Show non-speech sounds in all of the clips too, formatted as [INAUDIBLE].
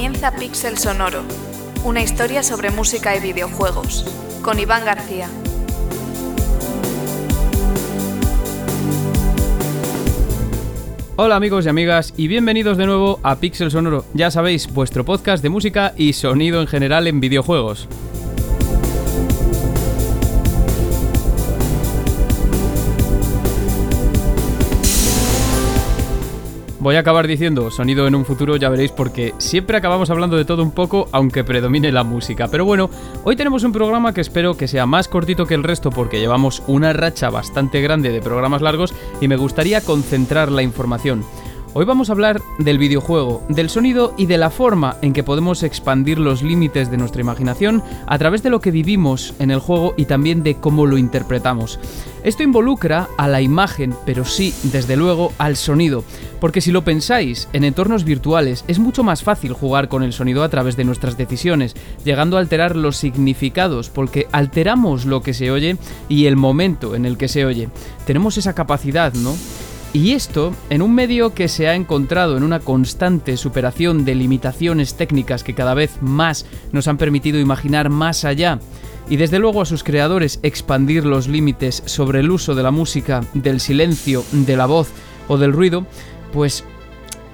Comienza Pixel Sonoro, una historia sobre música y videojuegos, con Iván García. Hola amigos y amigas y bienvenidos de nuevo a Pixel Sonoro, ya sabéis, vuestro podcast de música y sonido en general en videojuegos. Voy a acabar diciendo sonido en un futuro, ya veréis, porque siempre acabamos hablando de todo un poco, aunque predomine la música. Pero bueno, hoy tenemos un programa que espero que sea más cortito que el resto, porque llevamos una racha bastante grande de programas largos y me gustaría concentrar la información. Hoy vamos a hablar del videojuego, del sonido y de la forma en que podemos expandir los límites de nuestra imaginación a través de lo que vivimos en el juego y también de cómo lo interpretamos. Esto involucra a la imagen, pero sí, desde luego, al sonido, porque si lo pensáis, en entornos virtuales es mucho más fácil jugar con el sonido a través de nuestras decisiones, llegando a alterar los significados, porque alteramos lo que se oye y el momento en el que se oye. Tenemos esa capacidad, ¿no? Y esto en un medio que se ha encontrado en una constante superación de limitaciones técnicas que cada vez más nos han permitido imaginar más allá y desde luego a sus creadores expandir los límites sobre el uso de la música, del silencio, de la voz o del ruido, pues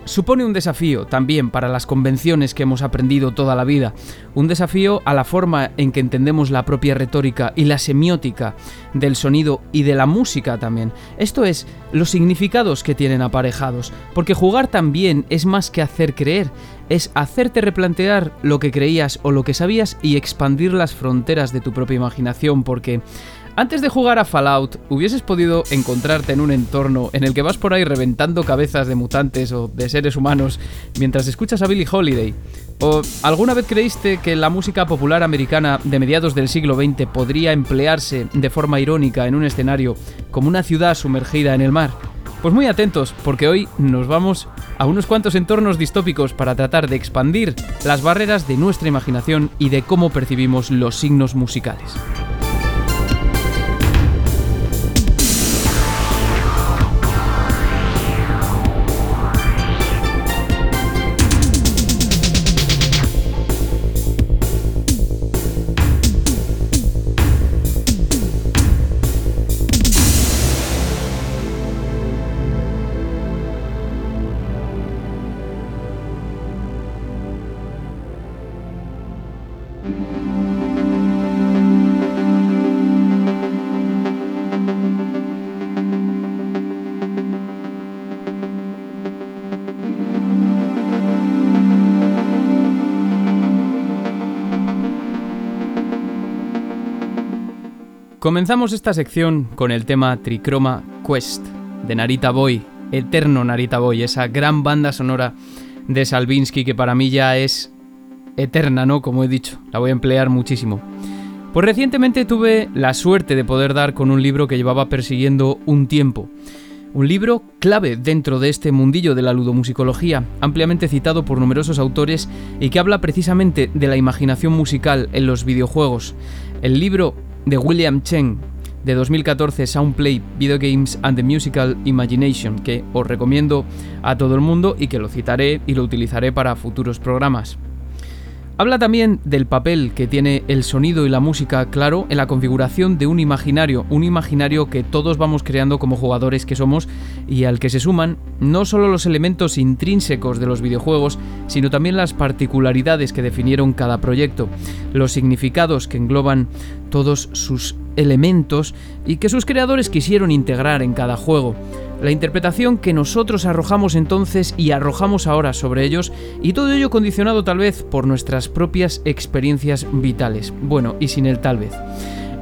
supone un desafío también para las convenciones que hemos aprendido toda la vida, un desafío a la forma en que entendemos la propia retórica y la semiótica del sonido y de la música también. Esto es, los significados que tienen aparejados, porque jugar también es más que hacer creer, es hacerte replantear lo que creías o lo que sabías y expandir las fronteras de tu propia imaginación, porque antes de jugar a Fallout, hubieses podido encontrarte en un entorno en el que vas por ahí reventando cabezas de mutantes o de seres humanos mientras escuchas a Billie Holiday. ¿O alguna vez creíste que la música popular americana de mediados del siglo XX podría emplearse de forma irónica en un escenario como una ciudad sumergida en el mar? Pues muy atentos, porque hoy nos vamos a unos cuantos entornos distópicos para tratar de expandir las barreras de nuestra imaginación y de cómo percibimos los signos musicales. Comenzamos esta sección con el tema Trichroma Quest de Narita Boy, eterno Narita Boy, esa gran banda sonora de Salvinsky que para mí ya es eterna, ¿no? Como he dicho, la voy a emplear muchísimo. Pues recientemente tuve la suerte de poder dar con un libro que llevaba persiguiendo un tiempo. Un libro clave dentro de este mundillo de la ludomusicología, ampliamente citado por numerosos autores y que habla precisamente de la imaginación musical en los videojuegos. El libro de William Cheng de 2014 Soundplay Video Games and the Musical Imagination, que os recomiendo a todo el mundo y que lo citaré y lo utilizaré para futuros programas. Habla también del papel que tiene el sonido y la música, claro, en la configuración de un imaginario, un imaginario que todos vamos creando como jugadores que somos y al que se suman no solo los elementos intrínsecos de los videojuegos, sino también las particularidades que definieron cada proyecto, los significados que engloban todos sus elementos y que sus creadores quisieron integrar en cada juego la interpretación que nosotros arrojamos entonces y arrojamos ahora sobre ellos, y todo ello condicionado tal vez por nuestras propias experiencias vitales. Bueno, y sin el tal vez.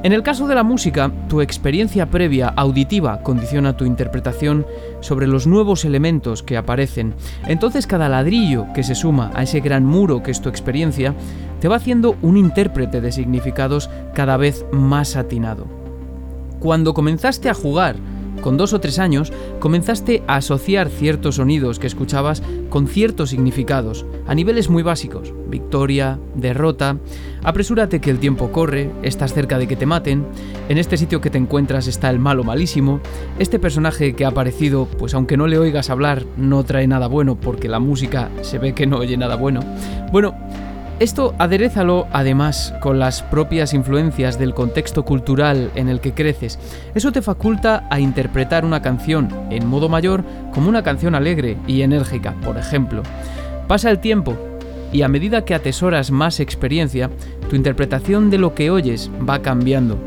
En el caso de la música, tu experiencia previa auditiva condiciona tu interpretación sobre los nuevos elementos que aparecen. Entonces cada ladrillo que se suma a ese gran muro que es tu experiencia, te va haciendo un intérprete de significados cada vez más atinado. Cuando comenzaste a jugar con dos o tres años, comenzaste a asociar ciertos sonidos que escuchabas con ciertos significados, a niveles muy básicos. Victoria, derrota, apresúrate que el tiempo corre, estás cerca de que te maten, en este sitio que te encuentras está el malo malísimo, este personaje que ha aparecido, pues aunque no le oigas hablar, no trae nada bueno porque la música se ve que no oye nada bueno. Bueno, esto aderezalo además con las propias influencias del contexto cultural en el que creces. Eso te faculta a interpretar una canción en modo mayor como una canción alegre y enérgica, por ejemplo. Pasa el tiempo y a medida que atesoras más experiencia, tu interpretación de lo que oyes va cambiando.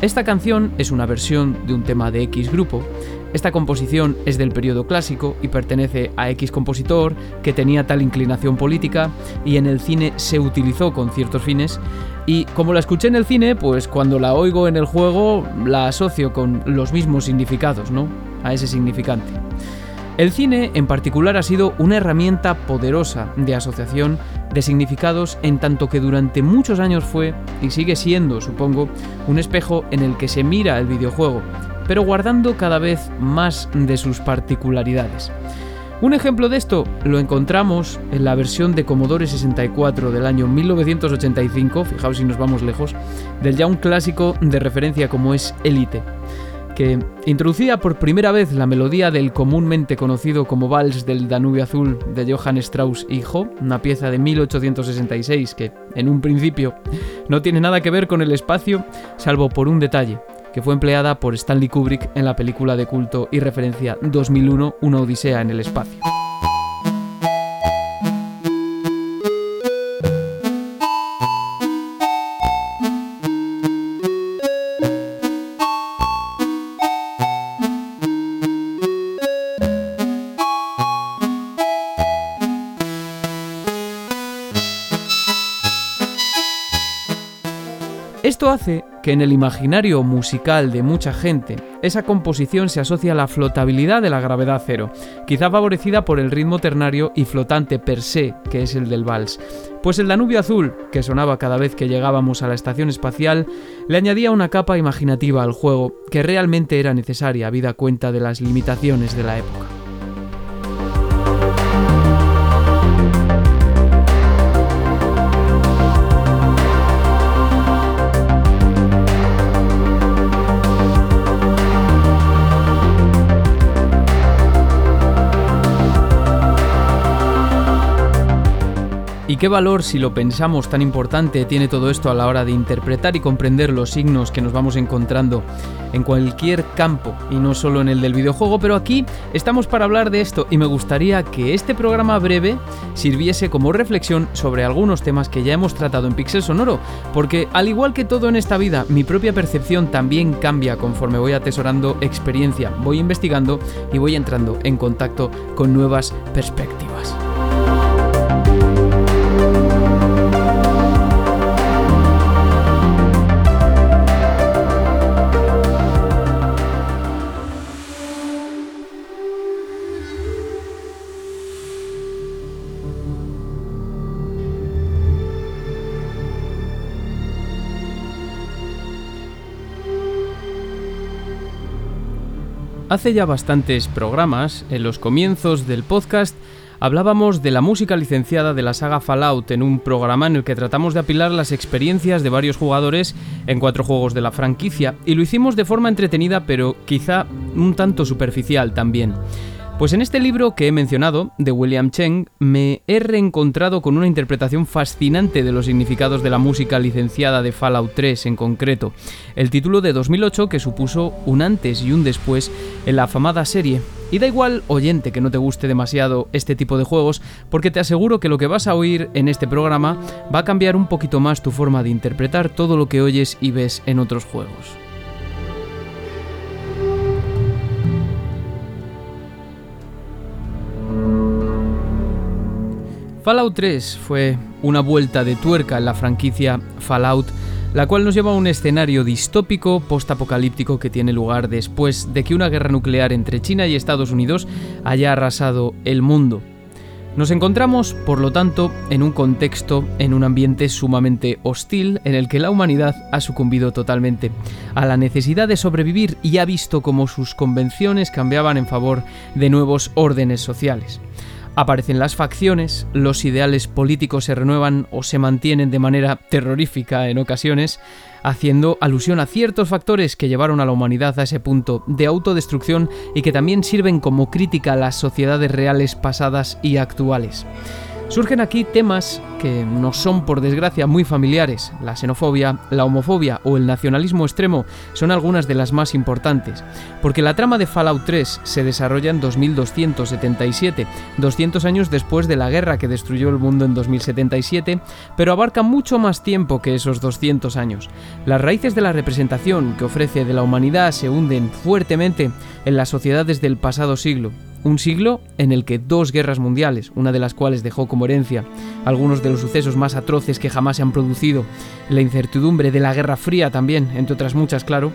Esta canción es una versión de un tema de X grupo esta composición es del periodo clásico y pertenece a X compositor que tenía tal inclinación política y en el cine se utilizó con ciertos fines. Y como la escuché en el cine, pues cuando la oigo en el juego la asocio con los mismos significados, ¿no? A ese significante. El cine en particular ha sido una herramienta poderosa de asociación de significados en tanto que durante muchos años fue, y sigue siendo, supongo, un espejo en el que se mira el videojuego pero guardando cada vez más de sus particularidades. Un ejemplo de esto lo encontramos en la versión de Commodore 64 del año 1985, fijaos si nos vamos lejos, del ya un clásico de referencia como es Elite, que introducía por primera vez la melodía del comúnmente conocido como Vals del Danubio Azul de Johann Strauss hijo, una pieza de 1866 que, en un principio, no tiene nada que ver con el espacio, salvo por un detalle, que fue empleada por Stanley Kubrick en la película de culto y referencia 2001, Una Odisea en el Espacio. Que en el imaginario musical de mucha gente esa composición se asocia a la flotabilidad de la gravedad cero, quizá favorecida por el ritmo ternario y flotante per se, que es el del vals. Pues el Danubio Azul, que sonaba cada vez que llegábamos a la estación espacial, le añadía una capa imaginativa al juego que realmente era necesaria, habida cuenta de las limitaciones de la época. Qué valor, si lo pensamos tan importante, tiene todo esto a la hora de interpretar y comprender los signos que nos vamos encontrando en cualquier campo y no solo en el del videojuego? Pero aquí estamos para hablar de esto y me gustaría que este programa breve sirviese como reflexión sobre algunos temas que ya hemos tratado en Pixel Sonoro, porque al igual que todo en esta vida, mi propia percepción también cambia conforme voy atesorando experiencia, voy investigando y voy entrando en contacto con nuevas perspectivas. Hace ya bastantes programas, en los comienzos del podcast, hablábamos de la música licenciada de la saga Fallout en un programa en el que tratamos de apilar las experiencias de varios jugadores en cuatro juegos de la franquicia, y lo hicimos de forma entretenida pero quizá un tanto superficial también. Pues en este libro que he mencionado, de William Cheng, me he reencontrado con una interpretación fascinante de los significados de la música licenciada de Fallout 3 en concreto, el título de 2008 que supuso un antes y un después en la afamada serie. Y da igual, oyente, que no te guste demasiado este tipo de juegos, porque te aseguro que lo que vas a oír en este programa va a cambiar un poquito más tu forma de interpretar todo lo que oyes y ves en otros juegos. Fallout 3 fue una vuelta de tuerca en la franquicia Fallout, la cual nos lleva a un escenario distópico post-apocalíptico que tiene lugar después de que una guerra nuclear entre China y Estados Unidos haya arrasado el mundo. Nos encontramos, por lo tanto, en un contexto, en un ambiente sumamente hostil en el que la humanidad ha sucumbido totalmente a la necesidad de sobrevivir y ha visto cómo sus convenciones cambiaban en favor de nuevos órdenes sociales. Aparecen las facciones, los ideales políticos se renuevan o se mantienen de manera terrorífica en ocasiones, haciendo alusión a ciertos factores que llevaron a la humanidad a ese punto de autodestrucción y que también sirven como crítica a las sociedades reales pasadas y actuales. Surgen aquí temas que nos son por desgracia muy familiares. La xenofobia, la homofobia o el nacionalismo extremo son algunas de las más importantes, porque la trama de Fallout 3 se desarrolla en 2277, 200 años después de la guerra que destruyó el mundo en 2077, pero abarca mucho más tiempo que esos 200 años. Las raíces de la representación que ofrece de la humanidad se hunden fuertemente en las sociedades del pasado siglo, un siglo en el que dos guerras mundiales, una de las cuales dejó como herencia algunos de los sucesos más atroces que jamás se han producido, la incertidumbre de la Guerra Fría también, entre otras muchas, claro,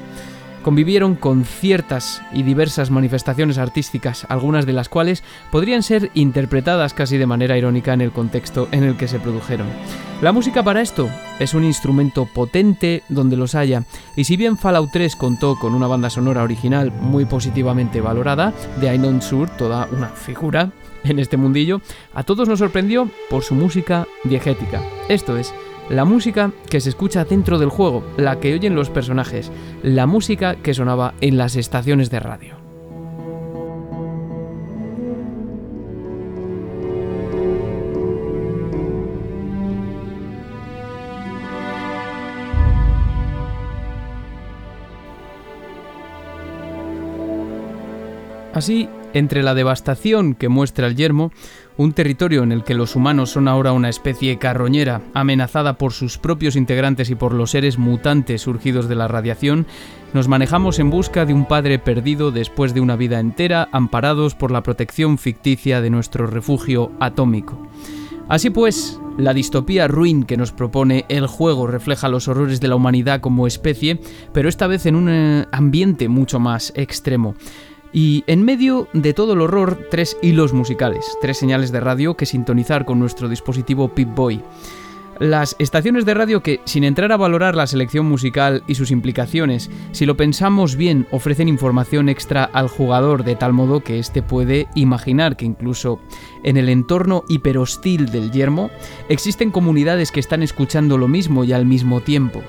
convivieron con ciertas y diversas manifestaciones artísticas, algunas de las cuales podrían ser interpretadas casi de manera irónica en el contexto en el que se produjeron. La música para esto es un instrumento potente donde los haya, y si bien Fallout 3 contó con una banda sonora original muy positivamente valorada, de Ainon Sur, toda una figura en este mundillo, a todos nos sorprendió por su música diegética. Esto es, la música que se escucha dentro del juego, la que oyen los personajes, la música que sonaba en las estaciones de radio. Así, entre la devastación que muestra el yermo, un territorio en el que los humanos son ahora una especie carroñera, amenazada por sus propios integrantes y por los seres mutantes surgidos de la radiación, nos manejamos en busca de un padre perdido después de una vida entera, amparados por la protección ficticia de nuestro refugio atómico. Así pues, la distopía ruin que nos propone el juego refleja los horrores de la humanidad como especie, pero esta vez en un eh, ambiente mucho más extremo. Y en medio de todo el horror, tres hilos musicales, tres señales de radio que sintonizar con nuestro dispositivo Pip-Boy. Las estaciones de radio que, sin entrar a valorar la selección musical y sus implicaciones, si lo pensamos bien, ofrecen información extra al jugador de tal modo que éste puede imaginar que incluso en el entorno hiperhostil del yermo existen comunidades que están escuchando lo mismo y al mismo tiempo.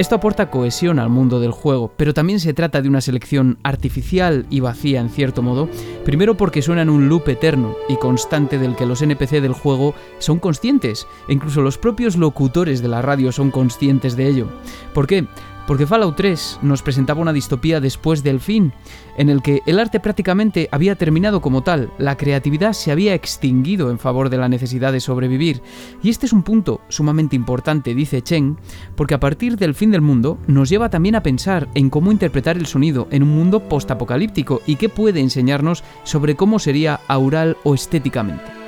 Esto aporta cohesión al mundo del juego, pero también se trata de una selección artificial y vacía en cierto modo, primero porque suena en un loop eterno y constante del que los NPC del juego son conscientes, e incluso los propios locutores de la radio son conscientes de ello. ¿Por qué? Porque Fallout 3 nos presentaba una distopía después del fin, en el que el arte prácticamente había terminado como tal, la creatividad se había extinguido en favor de la necesidad de sobrevivir. Y este es un punto sumamente importante, dice Chen, porque a partir del fin del mundo nos lleva también a pensar en cómo interpretar el sonido en un mundo postapocalíptico y qué puede enseñarnos sobre cómo sería aural o estéticamente.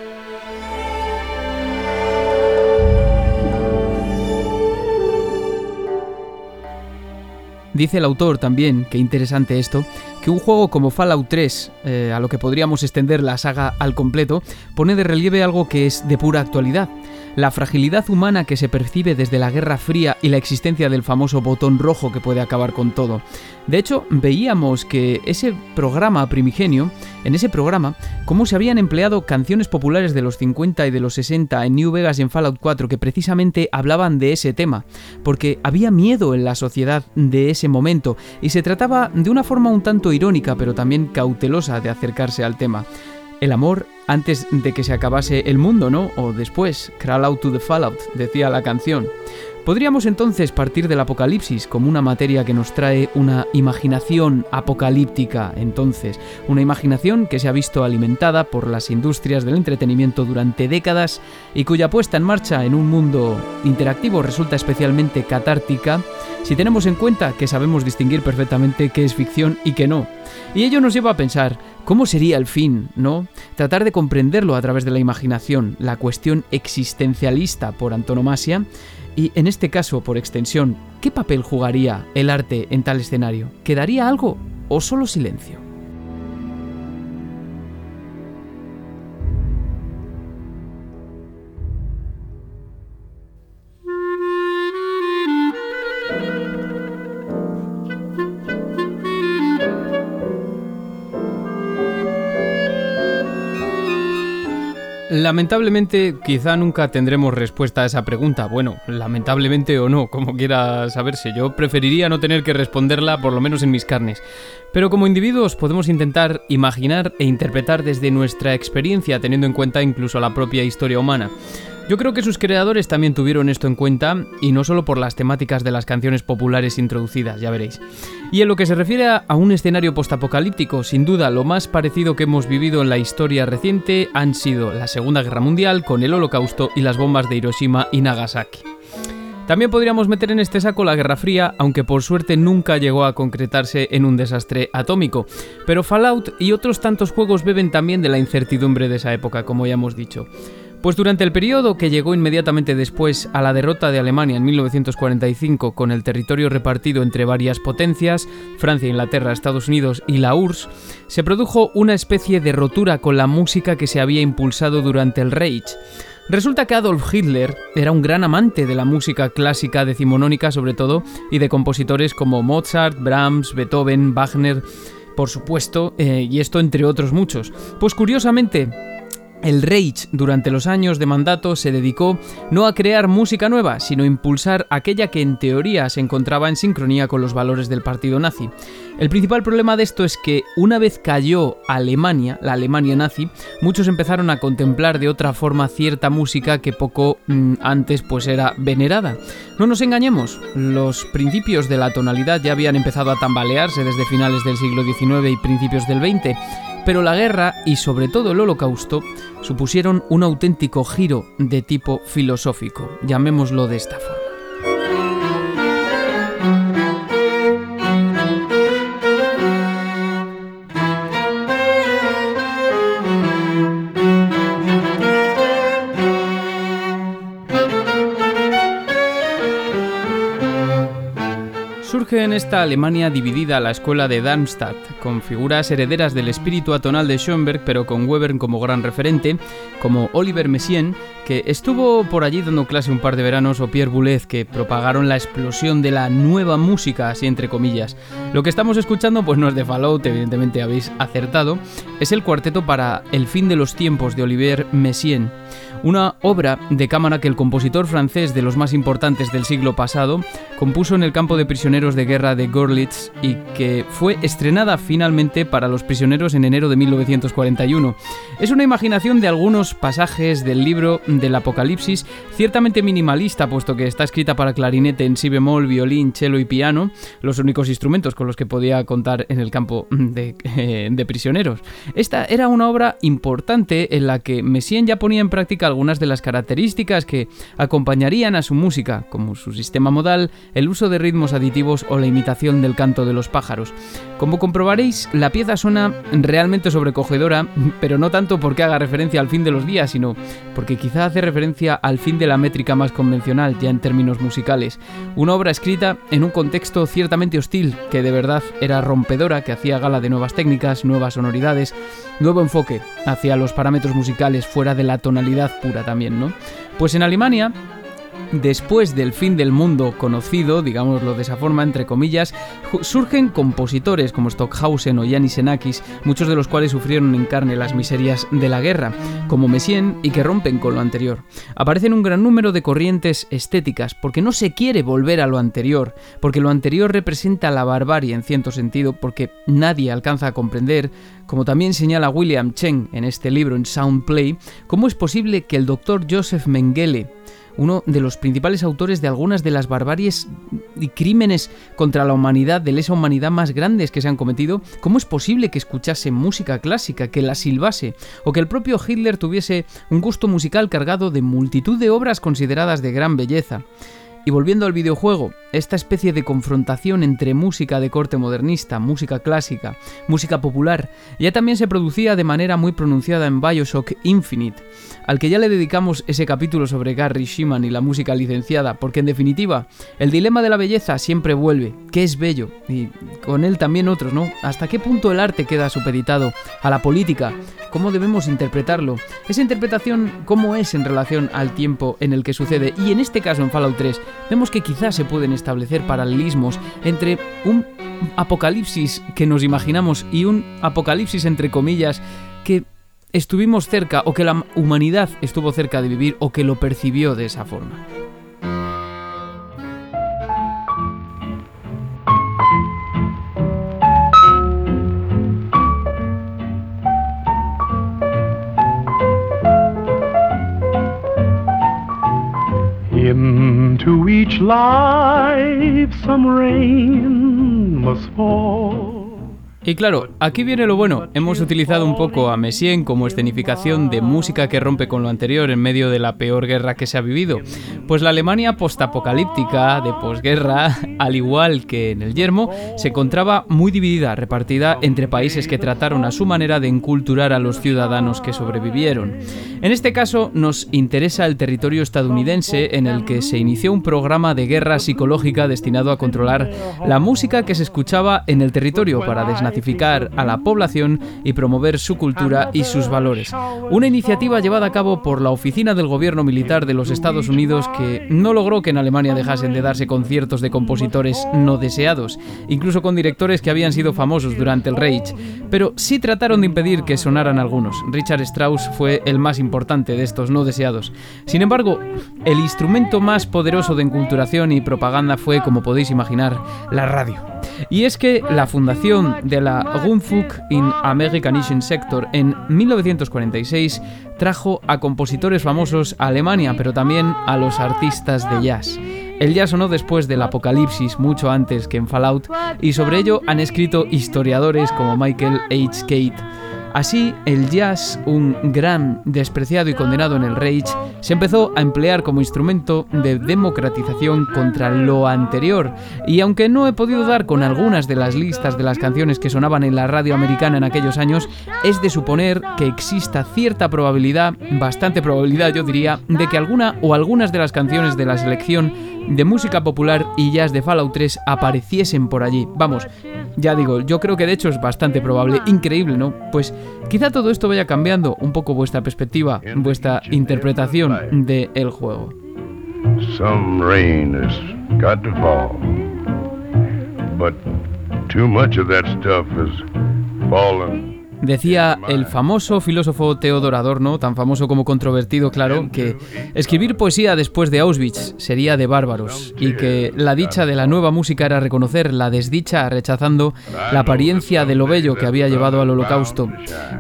Dice el autor también, qué interesante esto, que un juego como Fallout 3, eh, a lo que podríamos extender la saga al completo, pone de relieve algo que es de pura actualidad, la fragilidad humana que se percibe desde la Guerra Fría y la existencia del famoso botón rojo que puede acabar con todo. De hecho, veíamos que ese programa primigenio, en ese programa, cómo se habían empleado canciones populares de los 50 y de los 60 en New Vegas y en Fallout 4 que precisamente hablaban de ese tema, porque había miedo en la sociedad de ese momento y se trataba de una forma un tanto irónica pero también cautelosa de acercarse al tema el amor antes de que se acabase el mundo, ¿no? O después, crawl out to the fallout, decía la canción. Podríamos entonces partir del apocalipsis como una materia que nos trae una imaginación apocalíptica, entonces, una imaginación que se ha visto alimentada por las industrias del entretenimiento durante décadas y cuya puesta en marcha en un mundo interactivo resulta especialmente catártica si tenemos en cuenta que sabemos distinguir perfectamente qué es ficción y qué no. Y ello nos lleva a pensar, ¿cómo sería el fin, no? Tratar de comprenderlo a través de la imaginación, la cuestión existencialista por antonomasia, y en este caso, por extensión, ¿qué papel jugaría el arte en tal escenario? ¿Quedaría algo o solo silencio? Lamentablemente, quizá nunca tendremos respuesta a esa pregunta. Bueno, lamentablemente o no, como quiera saberse. Yo preferiría no tener que responderla, por lo menos en mis carnes. Pero como individuos podemos intentar imaginar e interpretar desde nuestra experiencia, teniendo en cuenta incluso la propia historia humana. Yo creo que sus creadores también tuvieron esto en cuenta, y no solo por las temáticas de las canciones populares introducidas, ya veréis. Y en lo que se refiere a un escenario postapocalíptico, sin duda lo más parecido que hemos vivido en la historia reciente han sido la Segunda Guerra Mundial con el Holocausto y las bombas de Hiroshima y Nagasaki. También podríamos meter en este saco la Guerra Fría, aunque por suerte nunca llegó a concretarse en un desastre atómico. Pero Fallout y otros tantos juegos beben también de la incertidumbre de esa época, como ya hemos dicho. Pues durante el periodo que llegó inmediatamente después a la derrota de Alemania en 1945 con el territorio repartido entre varias potencias, Francia, Inglaterra, Estados Unidos y la URSS, se produjo una especie de rotura con la música que se había impulsado durante el Reich. Resulta que Adolf Hitler era un gran amante de la música clásica decimonónica sobre todo y de compositores como Mozart, Brahms, Beethoven, Wagner, por supuesto, eh, y esto entre otros muchos. Pues curiosamente, el Reich durante los años de mandato se dedicó no a crear música nueva, sino a impulsar aquella que en teoría se encontraba en sincronía con los valores del partido nazi. El principal problema de esto es que una vez cayó Alemania, la Alemania nazi, muchos empezaron a contemplar de otra forma cierta música que poco mm, antes pues era venerada. No nos engañemos, los principios de la tonalidad ya habían empezado a tambalearse desde finales del siglo XIX y principios del XX pero la guerra y sobre todo el holocausto supusieron un auténtico giro de tipo filosófico, llamémoslo de esta forma. En esta Alemania dividida la escuela de Darmstadt, con figuras herederas del espíritu atonal de Schoenberg, pero con Weber como gran referente, como Oliver Messiaen, que estuvo por allí dando clase un par de veranos, o Pierre Boulez, que propagaron la explosión de la nueva música, así entre comillas. Lo que estamos escuchando, pues no es de Fallout, evidentemente habéis acertado, es el cuarteto para El fin de los tiempos de Oliver Messiaen una obra de cámara que el compositor francés de los más importantes del siglo pasado compuso en el campo de prisioneros de guerra de Gorlitz y que fue estrenada finalmente para los prisioneros en enero de 1941. Es una imaginación de algunos pasajes del libro del Apocalipsis, ciertamente minimalista, puesto que está escrita para clarinete en si bemol, violín, cello y piano, los únicos instrumentos con los que podía contar en el campo de, de prisioneros. Esta era una obra importante en la que Messiaen ya ponía en práctica algunas de las características que acompañarían a su música, como su sistema modal, el uso de ritmos aditivos o la imitación del canto de los pájaros. Como comprobaréis, la pieza suena realmente sobrecogedora, pero no tanto porque haga referencia al fin de los días, sino porque quizá hace referencia al fin de la métrica más convencional, ya en términos musicales. Una obra escrita en un contexto ciertamente hostil, que de verdad era rompedora, que hacía gala de nuevas técnicas, nuevas sonoridades, nuevo enfoque hacia los parámetros musicales fuera de la tonalidad pura también, ¿no? Pues en Alemania después del fin del mundo conocido, digámoslo de esa forma, entre comillas, surgen compositores como Stockhausen o Yanis Xenakis, muchos de los cuales sufrieron en carne las miserias de la guerra, como Messiaen, y que rompen con lo anterior. Aparecen un gran número de corrientes estéticas, porque no se quiere volver a lo anterior, porque lo anterior representa la barbarie en cierto sentido, porque nadie alcanza a comprender, como también señala William Cheng en este libro en Sound Play, cómo es posible que el doctor Joseph Mengele, uno de los principales autores de algunas de las barbaries y crímenes contra la humanidad, de lesa humanidad más grandes que se han cometido, ¿cómo es posible que escuchase música clásica, que la silbase, o que el propio Hitler tuviese un gusto musical cargado de multitud de obras consideradas de gran belleza? Y volviendo al videojuego, esta especie de confrontación entre música de corte modernista, música clásica, música popular, ya también se producía de manera muy pronunciada en Bioshock Infinite, al que ya le dedicamos ese capítulo sobre Gary Shiman y la música licenciada, porque en definitiva, el dilema de la belleza siempre vuelve, ¿qué es bello? Y con él también otros, ¿no? ¿Hasta qué punto el arte queda supeditado a la política? ¿Cómo debemos interpretarlo? Esa interpretación, ¿cómo es en relación al tiempo en el que sucede? Y en este caso en Fallout 3, vemos que quizás se pueden establecer paralelismos entre un apocalipsis que nos imaginamos y un apocalipsis entre comillas que estuvimos cerca o que la humanidad estuvo cerca de vivir o que lo percibió de esa forma. Life some rain must fall. Y claro, aquí viene lo bueno. Hemos utilizado un poco a Messien como escenificación de música que rompe con lo anterior en medio de la peor guerra que se ha vivido. Pues la Alemania postapocalíptica de posguerra, [LAUGHS] al igual que en el Yermo, se encontraba muy dividida, repartida entre países que trataron a su manera de enculturar a los ciudadanos que sobrevivieron. En este caso nos interesa el territorio estadounidense en el que se inició un programa de guerra psicológica destinado a controlar la música que se escuchaba en el territorio para desnaturalizar a la población y promover su cultura y sus valores. Una iniciativa llevada a cabo por la Oficina del Gobierno Militar de los Estados Unidos que no logró que en Alemania dejasen de darse conciertos de compositores no deseados, incluso con directores que habían sido famosos durante el Reich, pero sí trataron de impedir que sonaran algunos. Richard Strauss fue el más importante de estos no deseados. Sin embargo, el instrumento más poderoso de enculturación y propaganda fue, como podéis imaginar, la radio. Y es que la fundación de la Rundfunk in Amerikanischen Sector en 1946 trajo a compositores famosos a Alemania, pero también a los artistas de jazz. El jazz sonó después del apocalipsis, mucho antes que en Fallout, y sobre ello han escrito historiadores como Michael H. Kate. Así, el jazz, un gran despreciado y condenado en el Reich, se empezó a emplear como instrumento de democratización contra lo anterior. Y aunque no he podido dar con algunas de las listas de las canciones que sonaban en la radio americana en aquellos años, es de suponer que exista cierta probabilidad, bastante probabilidad yo diría, de que alguna o algunas de las canciones de la selección de música popular y jazz de Fallout 3 apareciesen por allí. Vamos, ya digo, yo creo que de hecho es bastante probable, increíble, ¿no? Pues quizá todo esto vaya cambiando un poco vuestra perspectiva, vuestra interpretación del el juego. Some rain has got to fall. But too much of that stuff has fallen Decía el famoso filósofo Theodor Adorno, tan famoso como controvertido, claro, que escribir poesía después de Auschwitz sería de bárbaros y que la dicha de la nueva música era reconocer la desdicha rechazando la apariencia de lo bello que había llevado al holocausto.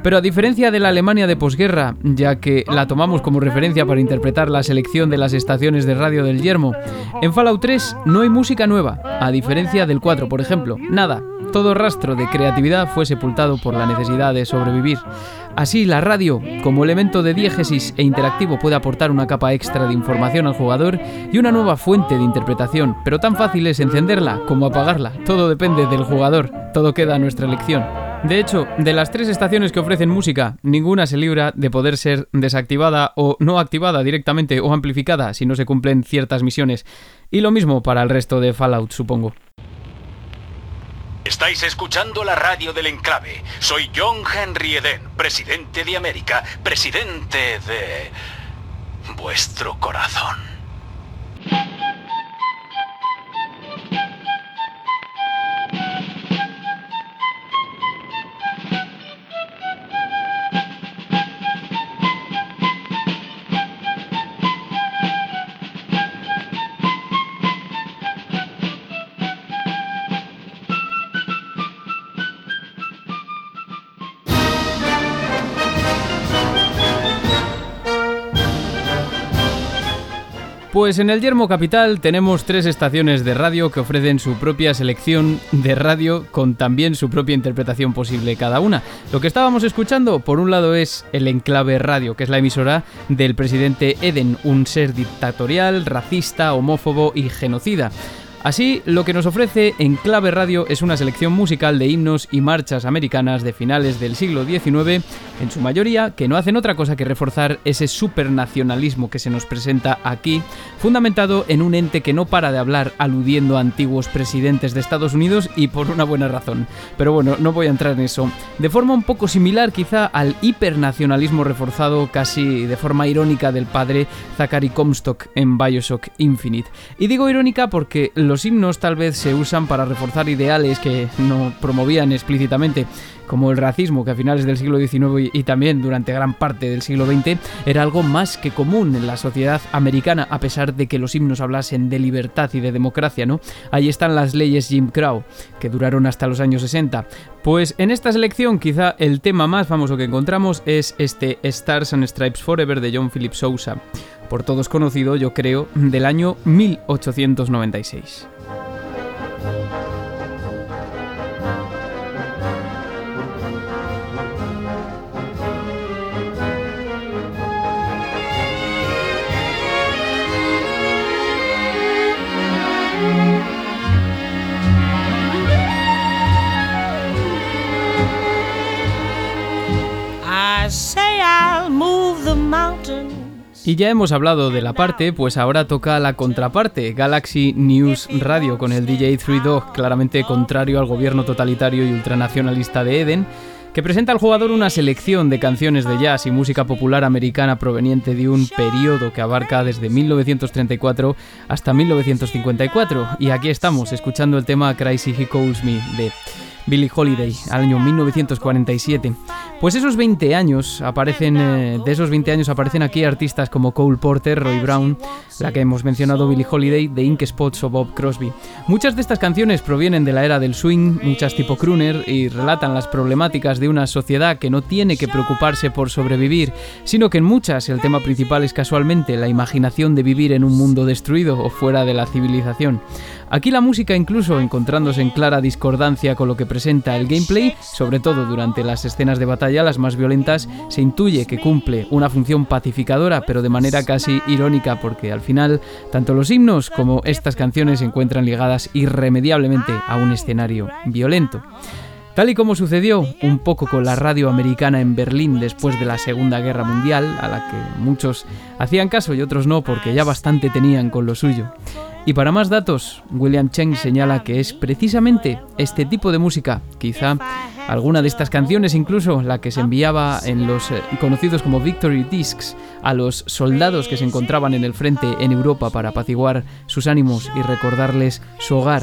Pero a diferencia de la Alemania de posguerra, ya que la tomamos como referencia para interpretar la selección de las estaciones de radio del Yermo, en Fallout 3 no hay música nueva, a diferencia del 4, por ejemplo, nada. Todo rastro de creatividad fue sepultado por la necesidad de sobrevivir. Así, la radio, como elemento de diégesis e interactivo, puede aportar una capa extra de información al jugador y una nueva fuente de interpretación, pero tan fácil es encenderla como apagarla. Todo depende del jugador, todo queda a nuestra elección. De hecho, de las tres estaciones que ofrecen música, ninguna se libra de poder ser desactivada o no activada directamente o amplificada si no se cumplen ciertas misiones. Y lo mismo para el resto de Fallout, supongo. Estáis escuchando la radio del enclave. Soy John Henry Eden, presidente de América, presidente de vuestro corazón. Pues en el Yermo Capital tenemos tres estaciones de radio que ofrecen su propia selección de radio con también su propia interpretación posible cada una. Lo que estábamos escuchando, por un lado, es el Enclave Radio, que es la emisora del presidente Eden, un ser dictatorial, racista, homófobo y genocida. Así, lo que nos ofrece en Clave Radio es una selección musical de himnos y marchas americanas de finales del siglo XIX, en su mayoría, que no hacen otra cosa que reforzar ese supernacionalismo que se nos presenta aquí, fundamentado en un ente que no para de hablar aludiendo a antiguos presidentes de Estados Unidos y por una buena razón. Pero bueno, no voy a entrar en eso. De forma un poco similar quizá al hipernacionalismo reforzado casi de forma irónica del padre Zachary Comstock en Bioshock Infinite. Y digo irónica porque los himnos tal vez se usan para reforzar ideales que no promovían explícitamente, como el racismo, que a finales del siglo XIX y también durante gran parte del siglo XX era algo más que común en la sociedad americana, a pesar de que los himnos hablasen de libertad y de democracia, ¿no? Ahí están las leyes Jim Crow, que duraron hasta los años 60. Pues en esta selección quizá el tema más famoso que encontramos es este Stars and Stripes Forever de John Philip Sousa, por todos conocido, yo creo, del año 1896. Y ya hemos hablado de la parte, pues ahora toca la contraparte, Galaxy News Radio con el DJ 3 Dog, claramente contrario al gobierno totalitario y ultranacionalista de Eden, que presenta al jugador una selección de canciones de jazz y música popular americana proveniente de un periodo que abarca desde 1934 hasta 1954. Y aquí estamos, escuchando el tema Crazy He Calls Me de Billie Holiday, al año 1947. Pues esos 20 años aparecen, eh, de esos 20 años aparecen aquí artistas como Cole Porter, Roy Brown, la que hemos mencionado Billie Holiday, The Ink Spots o Bob Crosby. Muchas de estas canciones provienen de la era del swing, muchas tipo crooner, y relatan las problemáticas de una sociedad que no tiene que preocuparse por sobrevivir, sino que en muchas el tema principal es casualmente la imaginación de vivir en un mundo destruido o fuera de la civilización. Aquí la música incluso encontrándose en clara discordancia con lo que presenta el gameplay, sobre todo durante las escenas de batalla las más violentas, se intuye que cumple una función pacificadora, pero de manera casi irónica, porque al final tanto los himnos como estas canciones se encuentran ligadas irremediablemente a un escenario violento. Tal y como sucedió un poco con la radio americana en Berlín después de la Segunda Guerra Mundial, a la que muchos hacían caso y otros no porque ya bastante tenían con lo suyo. Y para más datos, William Cheng señala que es precisamente este tipo de música, quizá alguna de estas canciones incluso la que se enviaba en los eh, conocidos como Victory Discs a los soldados que se encontraban en el frente en Europa para apaciguar sus ánimos y recordarles su hogar.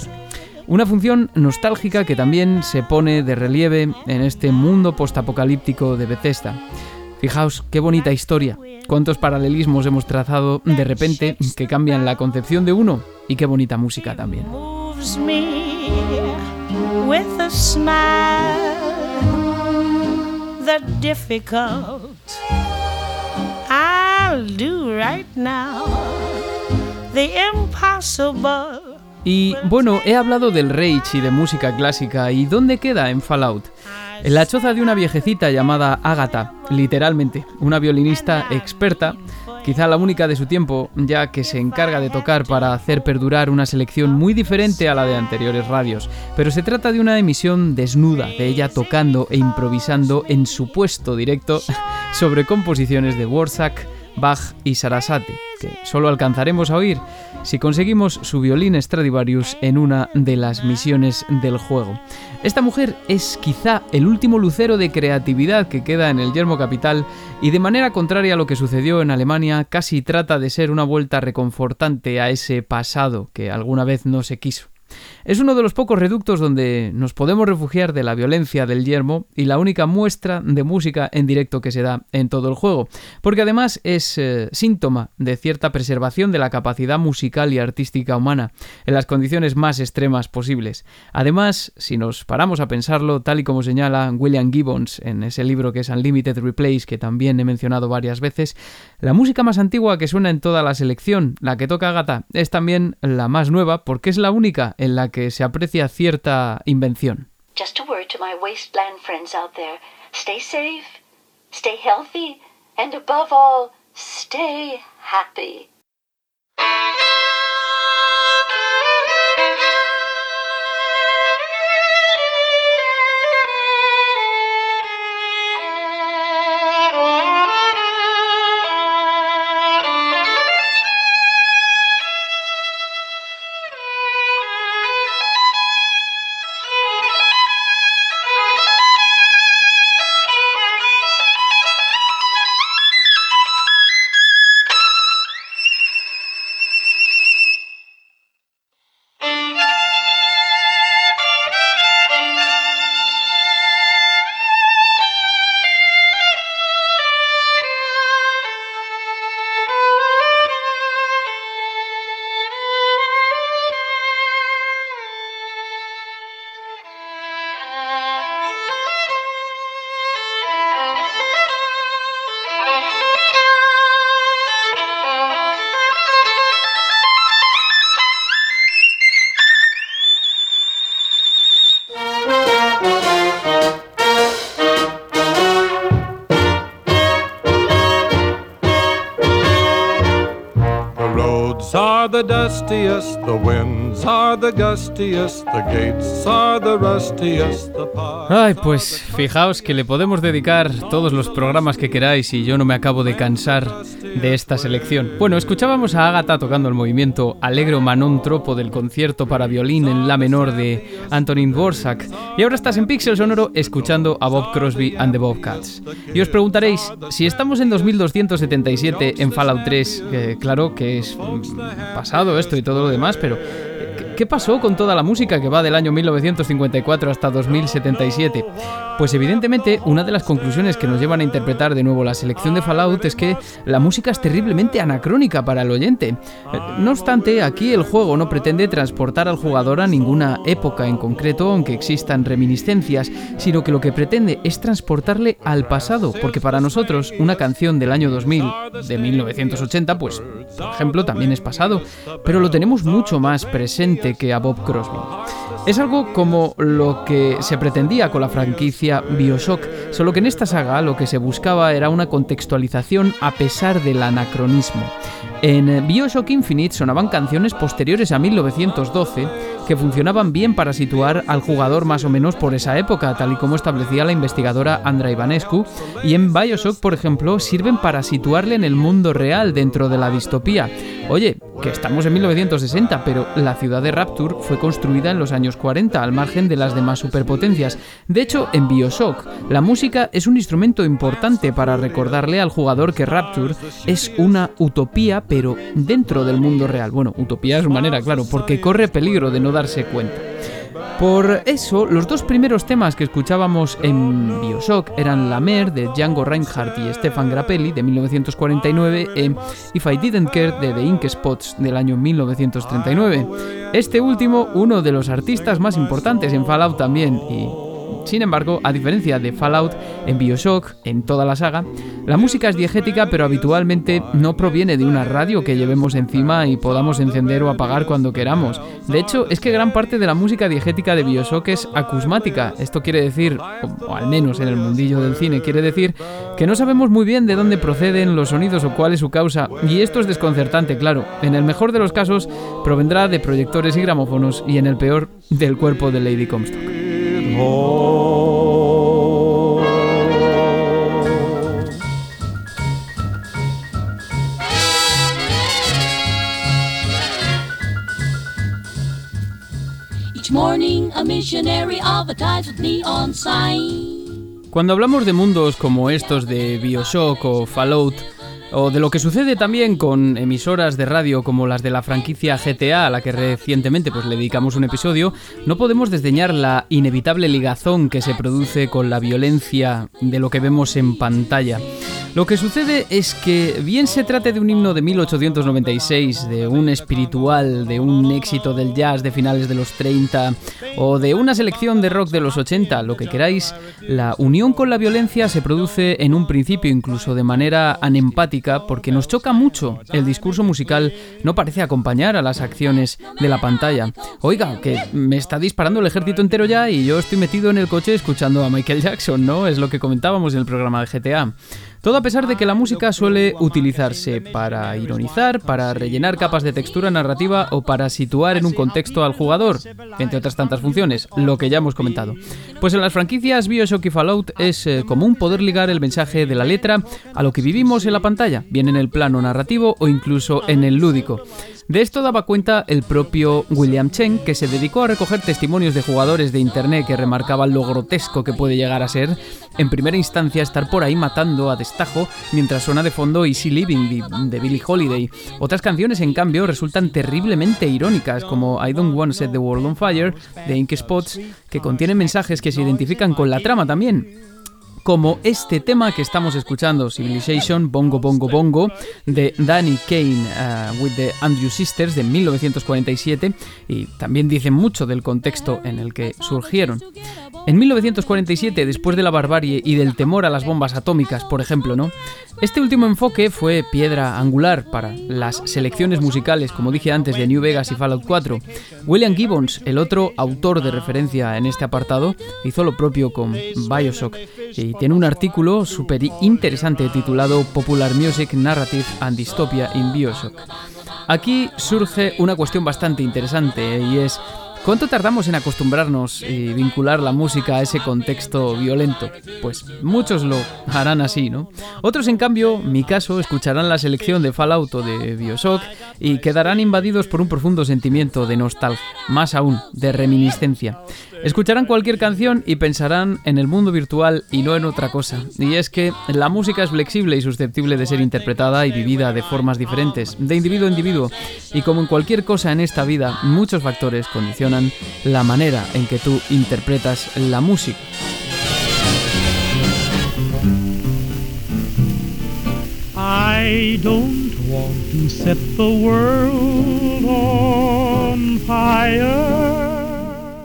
Una función nostálgica que también se pone de relieve en este mundo postapocalíptico de Bethesda. Fijaos qué bonita historia, cuántos paralelismos hemos trazado de repente que cambian la concepción de uno y qué bonita música también. Y bueno, he hablado del rage y de música clásica, ¿y dónde queda en Fallout? En la choza de una viejecita llamada Agatha, literalmente, una violinista experta, quizá la única de su tiempo, ya que se encarga de tocar para hacer perdurar una selección muy diferente a la de anteriores radios, pero se trata de una emisión desnuda de ella tocando e improvisando en su puesto directo [LAUGHS] sobre composiciones de Dvorak, Bach y Sarasate, que solo alcanzaremos a oír si conseguimos su violín Stradivarius en una de las misiones del juego. Esta mujer es quizá el último lucero de creatividad que queda en el yermo capital y de manera contraria a lo que sucedió en Alemania, casi trata de ser una vuelta reconfortante a ese pasado que alguna vez no se quiso. Es uno de los pocos reductos donde nos podemos refugiar de la violencia del yermo y la única muestra de música en directo que se da en todo el juego, porque además es eh, síntoma de cierta preservación de la capacidad musical y artística humana en las condiciones más extremas posibles. Además, si nos paramos a pensarlo, tal y como señala William Gibbons en ese libro que es Unlimited Replays, que también he mencionado varias veces, la música más antigua que suena en toda la selección, la que toca Gata, es también la más nueva porque es la única en la que se aprecia cierta invención. Just a word to my wasteland friends out there. Stay safe, stay healthy, and above all, stay happy. The dustiest, the winds are the gustiest, the gates are the rustiest, the Ay, pues fijaos que le podemos dedicar todos los programas que queráis y yo no me acabo de cansar de esta selección. Bueno, escuchábamos a Agatha tocando el movimiento Alegro Manon Tropo del concierto para violín en la menor de Antonin Dvorak y ahora estás en Pixel Sonoro escuchando a Bob Crosby and the Bobcats. Y os preguntaréis, si estamos en 2277 en Fallout 3, eh, claro que es mm, pasado esto y todo lo demás, pero ¿Qué pasó con toda la música que va del año 1954 hasta 2077? Pues evidentemente una de las conclusiones que nos llevan a interpretar de nuevo la selección de Fallout es que la música es terriblemente anacrónica para el oyente. Eh, no obstante, aquí el juego no pretende transportar al jugador a ninguna época en concreto, aunque existan reminiscencias, sino que lo que pretende es transportarle al pasado, porque para nosotros una canción del año 2000, de 1980, pues por ejemplo también es pasado, pero lo tenemos mucho más presente que a Bob Crosby. Es algo como lo que se pretendía con la franquicia Bioshock, solo que en esta saga lo que se buscaba era una contextualización a pesar del anacronismo. En Bioshock Infinite sonaban canciones posteriores a 1912 que funcionaban bien para situar al jugador más o menos por esa época, tal y como establecía la investigadora Andra Ivanescu, y en Bioshock, por ejemplo, sirven para situarle en el mundo real dentro de la distopía. Oye, que estamos en 1960, pero la ciudad de Rapture fue construida en los años 40, al margen de las demás superpotencias. De hecho, en Bioshock, la música es un instrumento importante para recordarle al jugador que Rapture es una utopía, pero dentro del mundo real. Bueno, utopía es manera, claro, porque corre peligro de no darse cuenta. Por eso, los dos primeros temas que escuchábamos en Bioshock eran La Mer de Django Reinhardt y Stefan Grappelli de 1949 e If I Didn't Care de The Ink Spots del año 1939. Este último, uno de los artistas más importantes en Fallout también, sin embargo, a diferencia de Fallout, en Bioshock, en toda la saga, la música es diegética pero habitualmente no proviene de una radio que llevemos encima y podamos encender o apagar cuando queramos. De hecho, es que gran parte de la música diegética de Bioshock es acusmática. Esto quiere decir, o al menos en el mundillo del cine, quiere decir que no sabemos muy bien de dónde proceden los sonidos o cuál es su causa. Y esto es desconcertante, claro. En el mejor de los casos, provendrá de proyectores y gramófonos y en el peor, del cuerpo de Lady Comstock. Cuando hablamos de mundos como estos de Bioshock o Fallout, o de lo que sucede también con emisoras de radio como las de la franquicia GTA, a la que recientemente pues, le dedicamos un episodio, no podemos desdeñar la inevitable ligazón que se produce con la violencia de lo que vemos en pantalla. Lo que sucede es que, bien se trate de un himno de 1896, de un espiritual, de un éxito del jazz de finales de los 30 o de una selección de rock de los 80, lo que queráis, la unión con la violencia se produce en un principio incluso de manera anempática porque nos choca mucho. El discurso musical no parece acompañar a las acciones de la pantalla. Oiga, que me está disparando el ejército entero ya y yo estoy metido en el coche escuchando a Michael Jackson, ¿no? Es lo que comentábamos en el programa de GTA. Todo a pesar de que la música suele utilizarse para ironizar, para rellenar capas de textura narrativa o para situar en un contexto al jugador, entre otras tantas funciones, lo que ya hemos comentado. Pues en las franquicias Bioshock y Fallout es eh, común poder ligar el mensaje de la letra a lo que vivimos en la pantalla, bien en el plano narrativo o incluso en el lúdico. De esto daba cuenta el propio William Chen, que se dedicó a recoger testimonios de jugadores de internet que remarcaban lo grotesco que puede llegar a ser, en primera instancia, estar por ahí matando a destajo mientras suena de fondo Easy Living de, Billie Holiday. Otras canciones, en cambio, resultan terriblemente irónicas, como I Don't Want to Set the World on Fire de Ink Spots, que contienen mensajes que se identifican con la trama también como este tema que estamos escuchando, Civilization, Bongo Bongo Bongo, de Danny Kane uh, with the Andrew Sisters de 1947 y también dicen mucho del contexto en el que surgieron. En 1947, después de la barbarie y del temor a las bombas atómicas, por ejemplo, ¿no? Este último enfoque fue piedra angular para las selecciones musicales, como dije antes, de New Vegas y Fallout 4. William Gibbons, el otro autor de referencia en este apartado, hizo lo propio con Bioshock y tiene un artículo súper interesante titulado Popular Music, Narrative and Dystopia in Bioshock. Aquí surge una cuestión bastante interesante y es ¿Cuánto tardamos en acostumbrarnos y vincular la música a ese contexto violento? Pues muchos lo harán así, ¿no? Otros, en cambio, mi caso, escucharán la selección de Fallout de Bioshock y quedarán invadidos por un profundo sentimiento de nostalgia, más aún, de reminiscencia. Escucharán cualquier canción y pensarán en el mundo virtual y no en otra cosa. Y es que la música es flexible y susceptible de ser interpretada y vivida de formas diferentes, de individuo a individuo. Y como en cualquier cosa en esta vida, muchos factores condicionan la manera en que tú interpretas la música.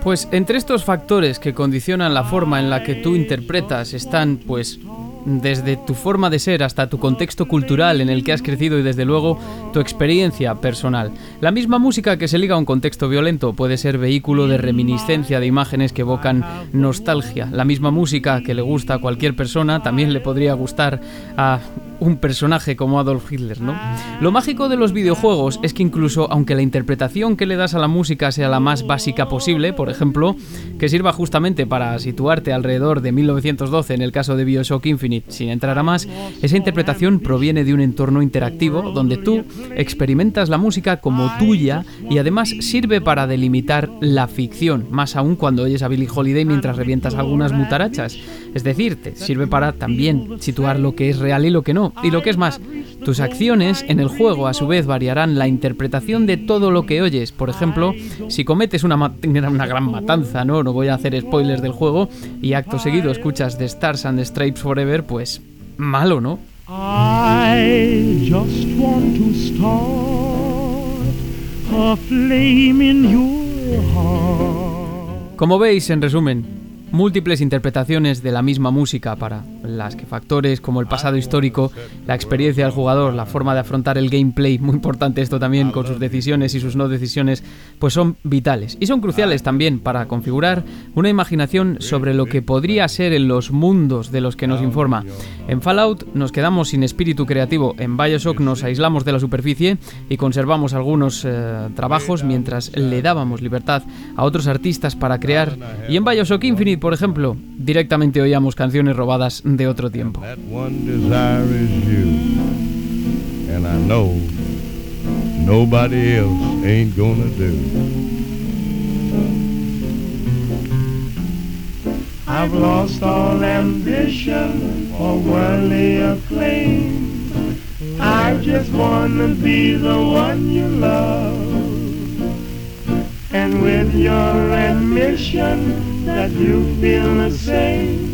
Pues entre estos factores que condicionan la forma en la que tú interpretas están, pues, desde tu forma de ser hasta tu contexto cultural en el que has crecido y desde luego tu experiencia personal. La misma música que se liga a un contexto violento puede ser vehículo de reminiscencia de imágenes que evocan nostalgia. La misma música que le gusta a cualquier persona también le podría gustar a un personaje como Adolf Hitler, ¿no? Lo mágico de los videojuegos es que incluso aunque la interpretación que le das a la música sea la más básica posible, por ejemplo, que sirva justamente para situarte alrededor de 1912 en el caso de Bioshock Infinite, sin entrar a más, esa interpretación proviene de un entorno interactivo donde tú experimentas la música como tuya y además sirve para delimitar la ficción, más aún cuando oyes a Billie Holiday mientras revientas algunas mutarachas. Es decir, te sirve para también situar lo que es real y lo que no. Y lo que es más, tus acciones en el juego a su vez variarán la interpretación de todo lo que oyes. Por ejemplo, si cometes una, gran matanza, ¿no? No voy a hacer spoilers del juego y acto seguido escuchas The Stars and the Stripes Forever, pues malo, ¿no? Como veis, en resumen, múltiples interpretaciones de la misma música para las que factores como el pasado histórico, la experiencia del jugador, la forma de afrontar el gameplay, muy importante esto también con sus decisiones y sus no decisiones, pues son vitales y son cruciales también para configurar una imaginación sobre lo que podría ser en los mundos de los que nos informa. En Fallout nos quedamos sin espíritu creativo, en Bioshock nos aislamos de la superficie y conservamos algunos eh, trabajos mientras le dábamos libertad a otros artistas para crear y en Bioshock Infinite por ejemplo, directamente oíamos canciones robadas de otro tiempo. And I know nobody else ain't gonna do. I've lost all ambition or worldly acclaim. I just wanna be the one you love. And with your admission that you feel the same.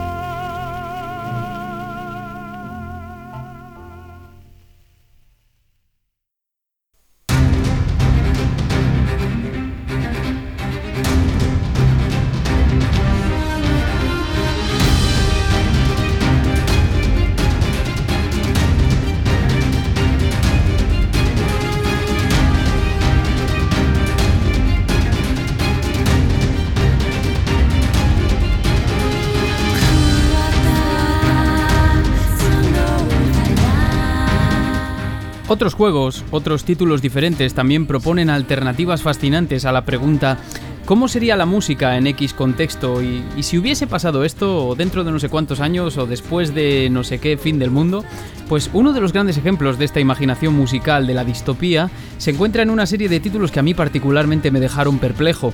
Otros juegos, otros títulos diferentes también proponen alternativas fascinantes a la pregunta ¿Cómo sería la música en X contexto? Y, si hubiese pasado esto dentro de no sé cuántos años o después de no sé qué fin del mundo, pues uno de los grandes ejemplos de esta imaginación musical de la distopía se encuentra en una serie de títulos que a mí particularmente me dejaron perplejo.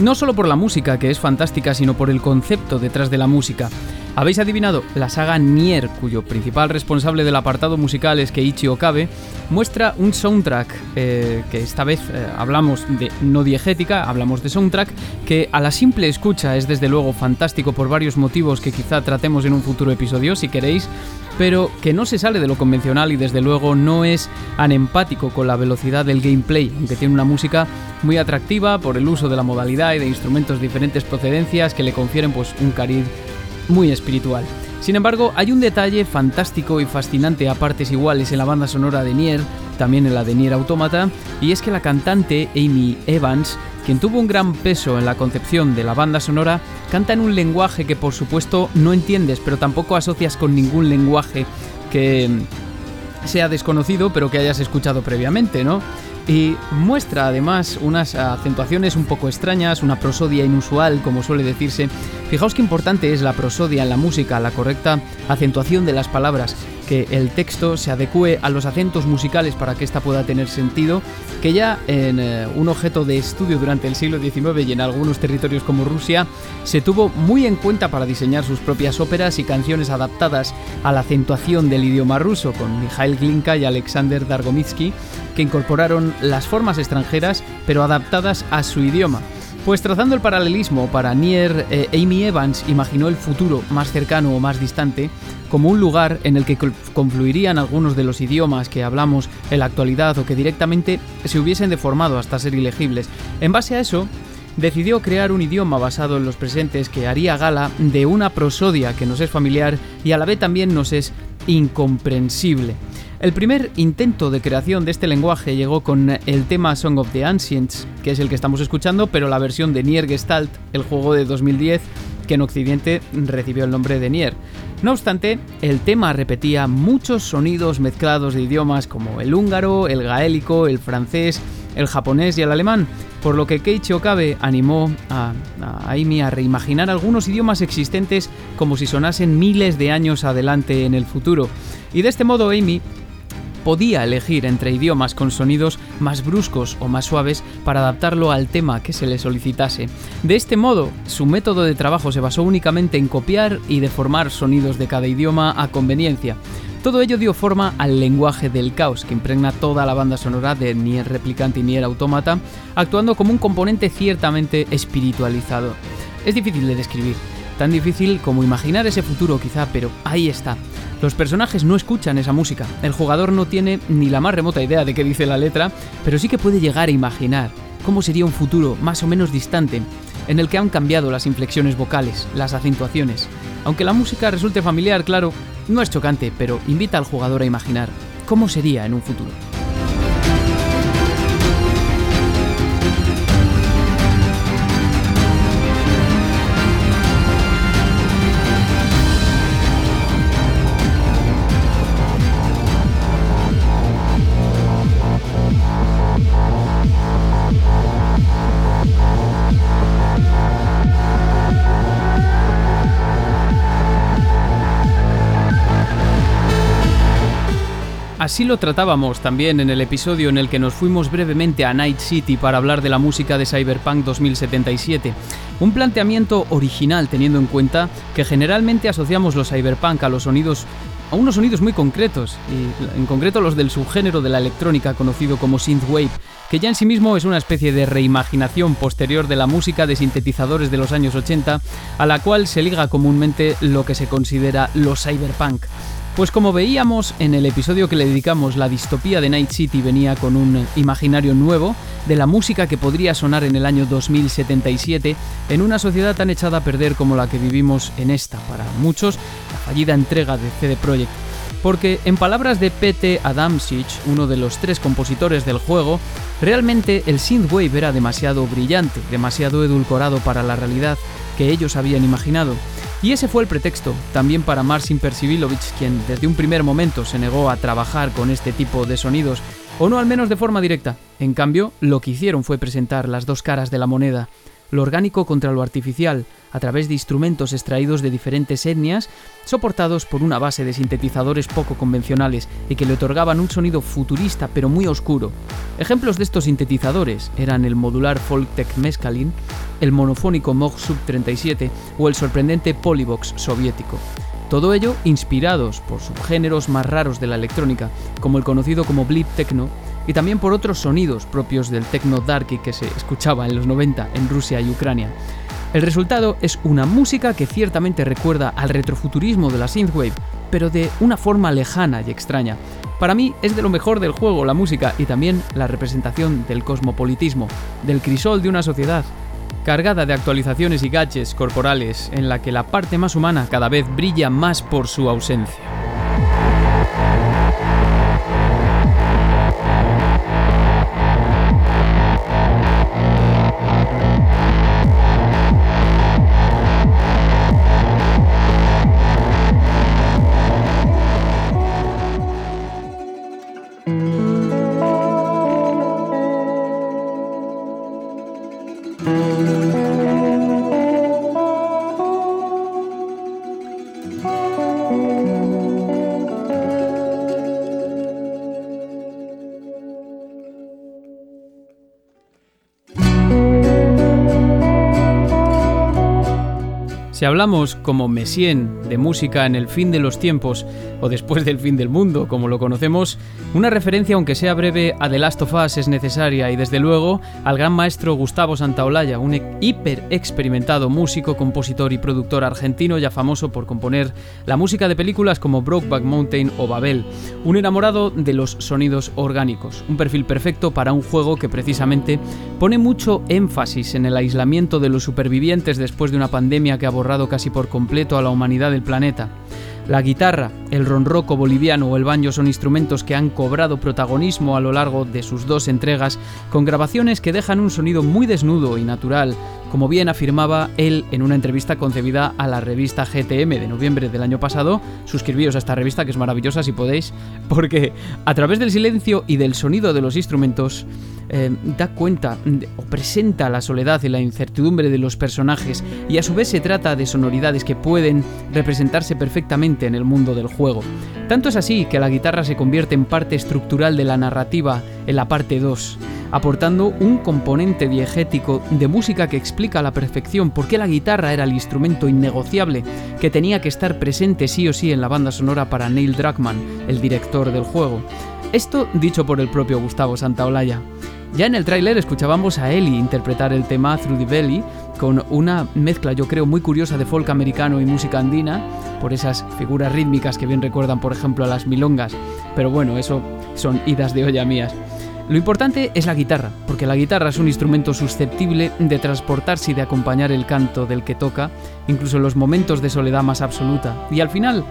No solo por la música, que es fantástica, sino por el concepto detrás de la música. Habéis adivinado, la saga Nier, cuyo principal responsable del apartado musical es Keiichi Okabe, muestra un soundtrack eh, que esta vez eh, hablamos de no diegética, hablamos de soundtrack, que a la simple escucha es desde luego fantástico por varios motivos que quizá tratemos en un futuro episodio si queréis, pero que no se sale de lo convencional y desde luego no es anempático con la velocidad del gameplay, aunque tiene una música muy atractiva por el uso de la modalidad y de instrumentos de diferentes procedencias que le confieren pues un cariz muy espiritual. Sin embargo, hay un detalle fantástico y fascinante a partes iguales en la banda sonora de Nier, también en la de Nier Automata, y es que la cantante Amy Evans, quien tuvo un gran peso en la concepción de la banda sonora, canta en un lenguaje que por supuesto no entiendes, pero tampoco asocias con ningún lenguaje que sea desconocido, pero que hayas escuchado previamente, ¿no? Y muestra además unas acentuaciones un poco extrañas, una prosodia inusual, como suele decirse. Fijaos qué importante es la prosodia en la música, la correcta acentuación de las palabras que el texto se adecue a los acentos musicales para que ésta pueda tener sentido, que ya en eh, un objeto de estudio durante el siglo XIX y en algunos territorios como Rusia se tuvo muy en cuenta para diseñar sus propias óperas y canciones adaptadas a la acentuación del idioma ruso, con Mikhail Glinka y Alexander Dargomitsky, que incorporaron las formas extranjeras pero adaptadas a su idioma. Pues trazando el paralelismo para Nier, eh, Amy Evans imaginó el futuro más cercano o más distante como un lugar en el que confluirían algunos de los idiomas que hablamos en la actualidad o que directamente se hubiesen deformado hasta ser ilegibles. En base a eso, decidió crear un idioma basado en los presentes que haría gala de una prosodia que nos es familiar y a la vez también nos es incomprensible. El primer intento de creación de este lenguaje llegó con el tema Song of the Ancients, que es el que estamos escuchando, pero la versión de Nier Gestalt, el juego de 2010, que en Occidente recibió el nombre de Nier. No obstante, el tema repetía muchos sonidos mezclados de idiomas como el húngaro, el gaélico, el francés, el japonés y el alemán, por lo que Keiichi Okabe animó a, a Amy a reimaginar algunos idiomas existentes como si sonasen miles de años adelante en el futuro. Y de este modo Amy podía elegir entre idiomas con sonidos más bruscos o más suaves para adaptarlo al tema que se le solicitase. De este modo, su método de trabajo se basó únicamente en copiar y deformar sonidos de cada idioma a conveniencia. Todo ello dio forma al lenguaje del caos que impregna toda la banda sonora de Nier Replicant y Nier Automata, actuando como un componente ciertamente espiritualizado. Es difícil de describir, tan difícil como imaginar ese futuro quizá, pero ahí está. Los personajes no escuchan esa música, el jugador no tiene ni la más remota idea de qué dice la letra, pero sí que puede llegar a imaginar cómo sería un futuro más o menos distante, en el que han cambiado las inflexiones vocales, las acentuaciones. Aunque la música resulte familiar, claro, no es chocante, pero invita al jugador a imaginar cómo sería en un futuro. Así lo tratábamos también en el episodio en el que nos fuimos brevemente a Night City para hablar de la música de Cyberpunk 2077. Un planteamiento original teniendo en cuenta que generalmente asociamos los cyberpunk a los sonidos a unos sonidos muy concretos, y en concreto los del subgénero de la electrónica conocido como synthwave, que ya en sí mismo es una especie de reimaginación posterior de la música de sintetizadores de los años 80, a la cual se liga comúnmente lo que se considera los cyberpunk. Pues como veíamos en el episodio que le dedicamos, la distopía de Night City venía con un imaginario nuevo de la música que podría sonar en el año 2077 en una sociedad tan echada a perder como la que vivimos en esta, para muchos, la fallida entrega de CD Projekt. Porque, en palabras de Pete Adamsic, uno de los tres compositores del juego, realmente el synthwave era demasiado brillante, demasiado edulcorado para la realidad que ellos habían imaginado. Y ese fue el pretexto, también para Marcin Persivilovich, quien desde un primer momento se negó a trabajar con este tipo de sonidos, o no al menos de forma directa. En cambio, lo que hicieron fue presentar las dos caras de la moneda. Lo orgánico contra lo artificial, a través de instrumentos extraídos de diferentes etnias, soportados por una base de sintetizadores poco convencionales y que le otorgaban un sonido futurista pero muy oscuro. Ejemplos de estos sintetizadores eran el modular Folktech Mescaline, el monofónico Moog Sub 37 o el sorprendente Polybox soviético. Todo ello inspirados por subgéneros más raros de la electrónica, como el conocido como Bleep Techno, y también por otros sonidos propios del techno darky que se escuchaba en los 90 en Rusia y Ucrania. El resultado es una música que ciertamente recuerda al retrofuturismo de la synthwave, pero de una forma lejana y extraña. Para mí es de lo mejor del juego la música y también la representación del cosmopolitismo, del crisol de una sociedad, cargada de actualizaciones y gadgets corporales en la que la parte más humana cada vez brilla más por su ausencia. Hablamos como Messien de música en el fin de los tiempos o después del fin del mundo, como lo conocemos, una referencia, aunque sea breve, a The Last of Us es necesaria y desde luego al gran maestro Gustavo Santaolalla, un hiper experimentado músico, compositor y productor argentino ya famoso por componer la música de películas como Brokeback Mountain o Babel, un enamorado de los sonidos orgánicos, un perfil perfecto para un juego que precisamente pone mucho énfasis en el aislamiento de los supervivientes después de una pandemia que casi por completo a la humanidad del planeta. La guitarra, el ronroco boliviano o el banjo son instrumentos que han cobrado protagonismo a lo largo de sus dos entregas, con grabaciones que dejan un sonido muy desnudo y natural, como bien afirmaba él en una entrevista concebida a la revista GTM de noviembre del año pasado. Suscribíos a esta revista que es maravillosa si podéis, porque a través del silencio y del sonido de los instrumentos, eh, da cuenta o presenta la soledad y la incertidumbre de los personajes y a su vez se trata de sonoridades que pueden representarse perfectamente en el mundo del juego. Tanto es así que la guitarra se convierte en parte estructural de la narrativa en la parte 2 aportando un componente diegético de música que explica a la perfección por qué la guitarra era el instrumento innegociable que tenía que estar presente sí o sí en la banda sonora para Neil Druckmann, el director del juego. Esto dicho por el propio Gustavo Santaolalla. Ya en el tráiler escuchábamos a Ellie interpretar el tema Through the Belly con una mezcla yo creo muy curiosa de folk americano y música andina, por esas figuras rítmicas que bien recuerdan por ejemplo a las milongas, pero bueno, eso son idas de olla mías. Lo importante es la guitarra, porque la guitarra es un instrumento susceptible de transportarse y de acompañar el canto del que toca, incluso en los momentos de soledad más absoluta. Y al final,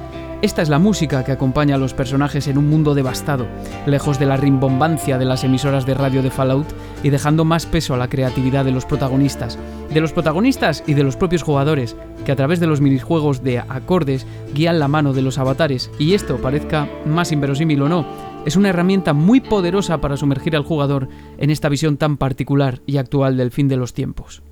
esta es la música que acompaña a los personajes en un mundo devastado, lejos de la rimbombancia de las emisoras de radio de Fallout y dejando más peso a la creatividad de los protagonistas, de los protagonistas y de los propios jugadores, que a través de los minijuegos de acordes guían la mano de los avatares, y esto parezca más inverosímil o no, es una herramienta muy poderosa para sumergir al jugador en esta visión tan particular y actual del fin de los tiempos.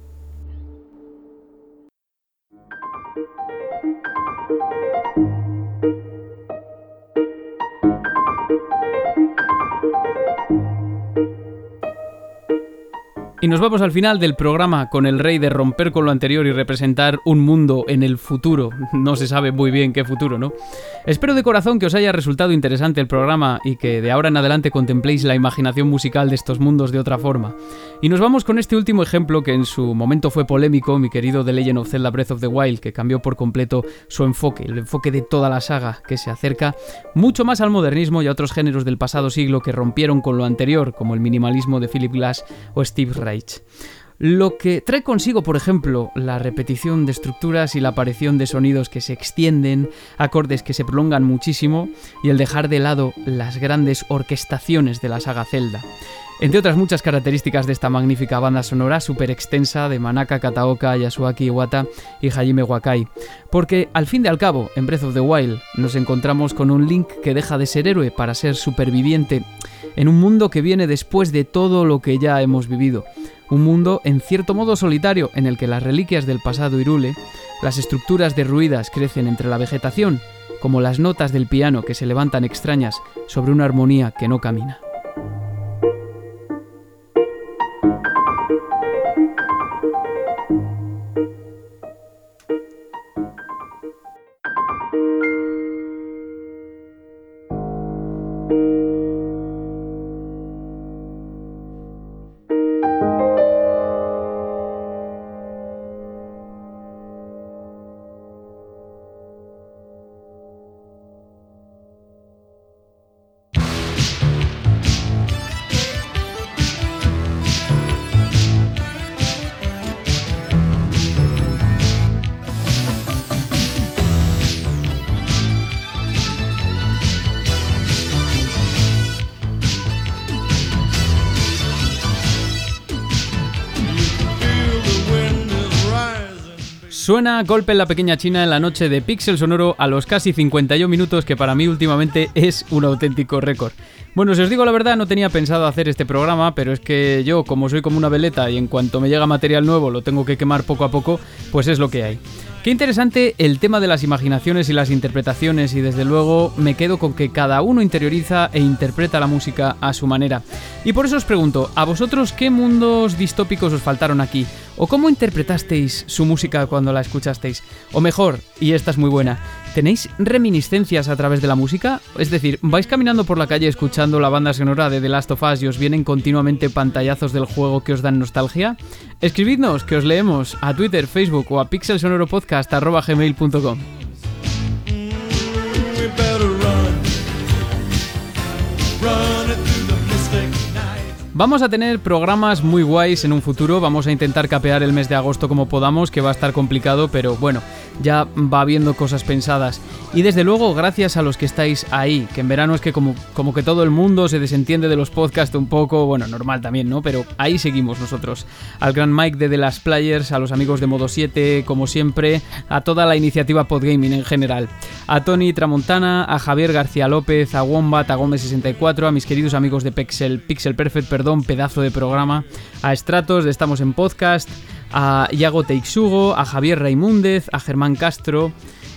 Y nos vamos al final del programa con el rey de romper con lo anterior y representar un mundo en el futuro. No se sabe muy bien qué futuro, ¿no? Espero de corazón que os haya resultado interesante el programa y que de ahora en adelante contempléis la imaginación musical de estos mundos de otra forma. Y nos vamos con este último ejemplo que en su momento fue polémico, mi querido The Legend of Zelda Breath of the Wild, que cambió por completo su enfoque, el enfoque de toda la saga, que se acerca mucho más al modernismo y a otros géneros del pasado siglo que rompieron con lo anterior, como el minimalismo de Philip Glass o Steve Lo que trae consigo, por ejemplo, la repetición de estructuras y la aparición de sonidos que se extienden, acordes que se prolongan muchísimo y el dejar de lado las grandes orquestaciones de la saga Zelda. Entre otras muchas características de esta magnífica banda sonora súper extensa de Manaka Kataoka, Yasuaki Iwata y Hajime Wakai. Porque al fin y al cabo, en Breath of the Wild, nos encontramos con un Link que deja de ser héroe para ser superviviente en un mundo que viene después de todo lo que ya hemos vivido. un mundo en cierto modo solitario en el que las reliquias del pasado irule, las estructuras derruidas crecen entre la vegetación, como las notas del piano que se levantan extrañas sobre una armonía que no camina. Música Suena golpe en la pequeña China en la noche de Pixel Sonoro a los casi 51 minutos que para mí últimamente es un auténtico récord. Bueno, si os digo la verdad, no tenía pensado hacer este programa, pero es que yo, como soy como una veleta y en cuanto me llega material nuevo lo tengo que quemar poco a poco, pues es lo que hay. Qué interesante el tema de las imaginaciones y las interpretaciones y desde luego me quedo con que cada uno interioriza e interpreta la música a su manera. Y por eso os pregunto, ¿a vosotros qué mundos distópicos os faltaron aquí? ¿O cómo interpretasteis su música cuando la escuchasteis? O mejor, y esta es muy buena, ¿tenéis reminiscencias a través de la música? Es decir, ¿vais caminando por la calle escuchando la banda sonora de The Last of Us y os vienen continuamente pantallazos del juego que os dan nostalgia? Escribidnos, que os leemos a Twitter, Facebook o a pixelsonoropodcast.gmail.com Vamos a tener programas muy guays en un futuro, vamos a intentar capear el mes de agosto como podamos, que va a estar complicado, pero bueno, ya va habiendo cosas pensadas. Y desde luego, gracias a los que estáis ahí, que en verano es que como, como que todo el mundo se desentiende de los podcasts un poco, bueno, normal también, ¿no? Pero ahí seguimos nosotros. Al gran Mike de The Last Players, a los amigos de Modo 7, como siempre, a toda la iniciativa Podgaming en general. A Tony Tramontana, a Javier García López, a Wombat, a Gómez64, a mis queridos amigos de Pixel, Pixel Perfect, perdón pedazo de programa, a Stratos de Estamos en Podcast, a Iago Teixugo, a Javier Raimúndez, a Germán Castro,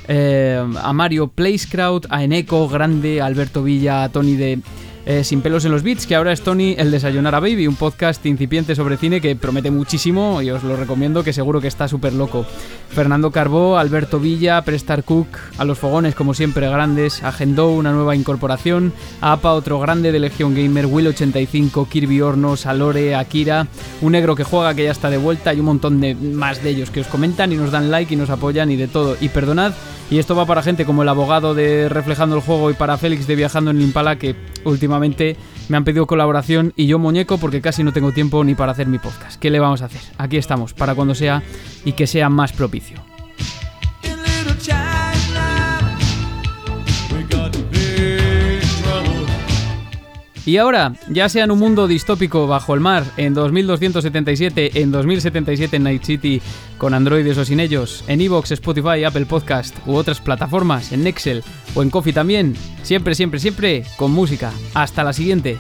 eh, a Mario Placecrowd, a Eneco Grande, a Alberto Villa, a Tony de eh, Sin pelos en los beats, que ahora es Tony el Desayunar a Baby, un podcast incipiente sobre cine que promete muchísimo y os lo recomiendo, que seguro que está súper loco. Fernando Carbó, Alberto Villa, Prestar Cook, a los fogones como siempre grandes, a Gendo, una nueva incorporación, a APA, otro grande de Legion Gamer, Will85, Kirby Hornos, Alore, Akira, un negro que juega que ya está de vuelta y un montón de más de ellos que os comentan y nos dan like y nos apoyan y de todo. Y perdonad y esto va para gente como el abogado de Reflejando el Juego y para Félix de Viajando en el Impala, que últimamente me han pedido colaboración y yo muñeco porque casi no tengo tiempo ni para hacer mi podcast. ¿Qué le vamos a hacer? Aquí estamos, para cuando sea y que sea más propicio. Y ahora, ya sea en un mundo distópico bajo el mar, en 2277, en 2077 en Night City, con androides o sin ellos, en Evox, Spotify, Apple Podcast u otras plataformas, en Excel o en Coffee también, siempre, siempre, siempre con música. Hasta la siguiente.